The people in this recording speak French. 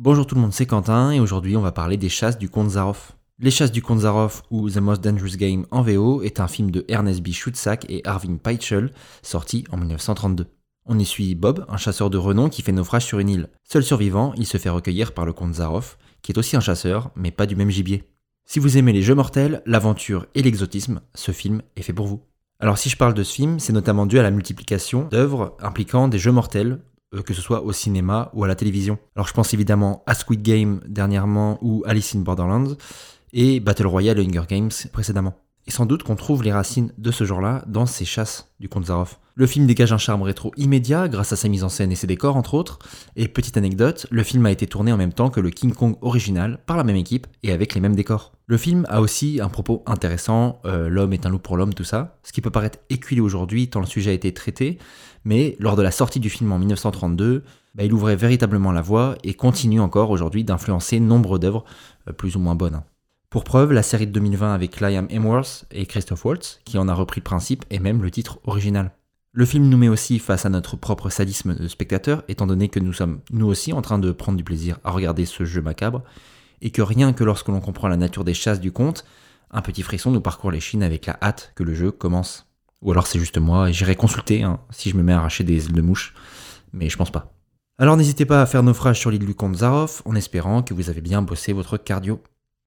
Bonjour tout le monde, c'est Quentin et aujourd'hui on va parler des chasses du comte Zaroff. Les chasses du comte Zaroff ou The Most Dangerous Game en VO est un film de Ernest B. Schutzak et Arvin Peitschel sorti en 1932. On y suit Bob, un chasseur de renom qui fait naufrage sur une île. Seul survivant, il se fait recueillir par le comte Zaroff, qui est aussi un chasseur, mais pas du même gibier. Si vous aimez les jeux mortels, l'aventure et l'exotisme, ce film est fait pour vous. Alors si je parle de ce film, c'est notamment dû à la multiplication d'œuvres impliquant des jeux mortels, que ce soit au cinéma ou à la télévision. Alors je pense évidemment à Squid Game dernièrement ou Alice in Borderlands et Battle Royale et Hunger Games précédemment. Et sans doute qu'on trouve les racines de ce genre-là dans ces chasses du comte Zaroff. Le film dégage un charme rétro immédiat grâce à sa mise en scène et ses décors entre autres. Et petite anecdote, le film a été tourné en même temps que le King Kong original par la même équipe et avec les mêmes décors. Le film a aussi un propos intéressant, euh, l'homme est un loup pour l'homme, tout ça, ce qui peut paraître éculé aujourd'hui tant le sujet a été traité, mais lors de la sortie du film en 1932, bah, il ouvrait véritablement la voie et continue encore aujourd'hui d'influencer nombre d'œuvres euh, plus ou moins bonnes. Pour preuve, la série de 2020 avec Liam Hemsworth et Christoph Waltz, qui en a repris le principe et même le titre original. Le film nous met aussi face à notre propre sadisme de spectateur, étant donné que nous sommes nous aussi en train de prendre du plaisir à regarder ce jeu macabre, et que rien que lorsque l'on comprend la nature des chasses du conte, un petit frisson nous parcourt les chines avec la hâte que le jeu commence. Ou alors c'est juste moi, et j'irai consulter hein, si je me mets à arracher des ailes de mouche, mais je pense pas. Alors n'hésitez pas à faire naufrage sur l'île du comte Zaroff, en espérant que vous avez bien bossé votre cardio.